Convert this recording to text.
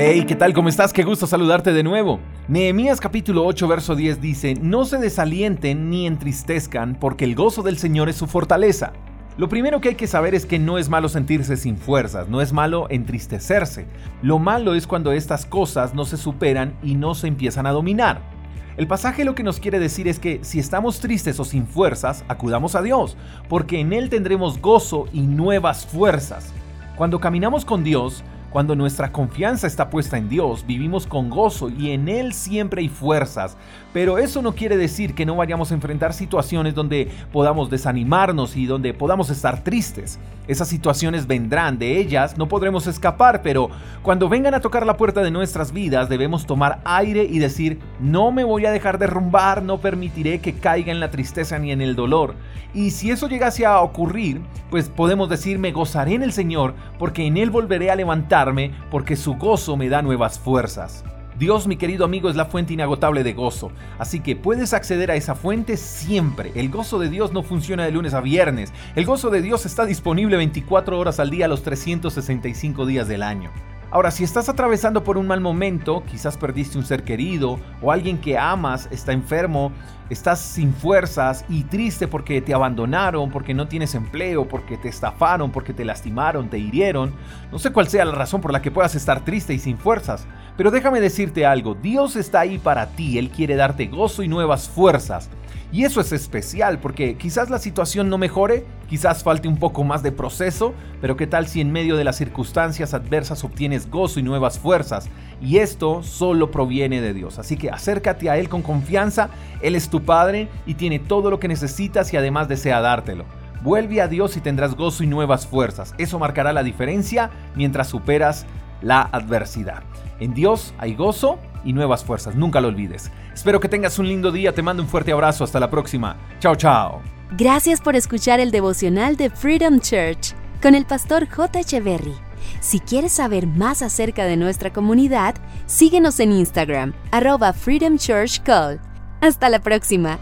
Hey, ¿qué tal? ¿Cómo estás? Qué gusto saludarte de nuevo. Nehemías capítulo 8, verso 10 dice, No se desalienten ni entristezcan, porque el gozo del Señor es su fortaleza. Lo primero que hay que saber es que no es malo sentirse sin fuerzas, no es malo entristecerse. Lo malo es cuando estas cosas no se superan y no se empiezan a dominar. El pasaje lo que nos quiere decir es que si estamos tristes o sin fuerzas, acudamos a Dios, porque en Él tendremos gozo y nuevas fuerzas. Cuando caminamos con Dios, cuando nuestra confianza está puesta en Dios, vivimos con gozo y en Él siempre hay fuerzas. Pero eso no quiere decir que no vayamos a enfrentar situaciones donde podamos desanimarnos y donde podamos estar tristes. Esas situaciones vendrán, de ellas no podremos escapar, pero cuando vengan a tocar la puerta de nuestras vidas debemos tomar aire y decir, no me voy a dejar derrumbar, no permitiré que caiga en la tristeza ni en el dolor. Y si eso llegase a ocurrir, pues podemos decir, me gozaré en el Señor, porque en Él volveré a porque su gozo me da nuevas fuerzas. Dios, mi querido amigo, es la fuente inagotable de gozo, así que puedes acceder a esa fuente siempre. El gozo de Dios no funciona de lunes a viernes. El gozo de Dios está disponible 24 horas al día los 365 días del año. Ahora, si estás atravesando por un mal momento, quizás perdiste un ser querido o alguien que amas está enfermo, estás sin fuerzas y triste porque te abandonaron, porque no tienes empleo, porque te estafaron, porque te lastimaron, te hirieron, no sé cuál sea la razón por la que puedas estar triste y sin fuerzas, pero déjame decirte algo, Dios está ahí para ti, Él quiere darte gozo y nuevas fuerzas. Y eso es especial porque quizás la situación no mejore, quizás falte un poco más de proceso, pero qué tal si en medio de las circunstancias adversas obtienes gozo y nuevas fuerzas. Y esto solo proviene de Dios. Así que acércate a Él con confianza, Él es tu Padre y tiene todo lo que necesitas y además desea dártelo. Vuelve a Dios y tendrás gozo y nuevas fuerzas. Eso marcará la diferencia mientras superas la adversidad. En Dios hay gozo y nuevas fuerzas, nunca lo olvides. Espero que tengas un lindo día, te mando un fuerte abrazo, hasta la próxima. Chao, chao. Gracias por escuchar el devocional de Freedom Church con el pastor J. Echeverry. Si quieres saber más acerca de nuestra comunidad, síguenos en Instagram, arroba Freedom Church. Hasta la próxima.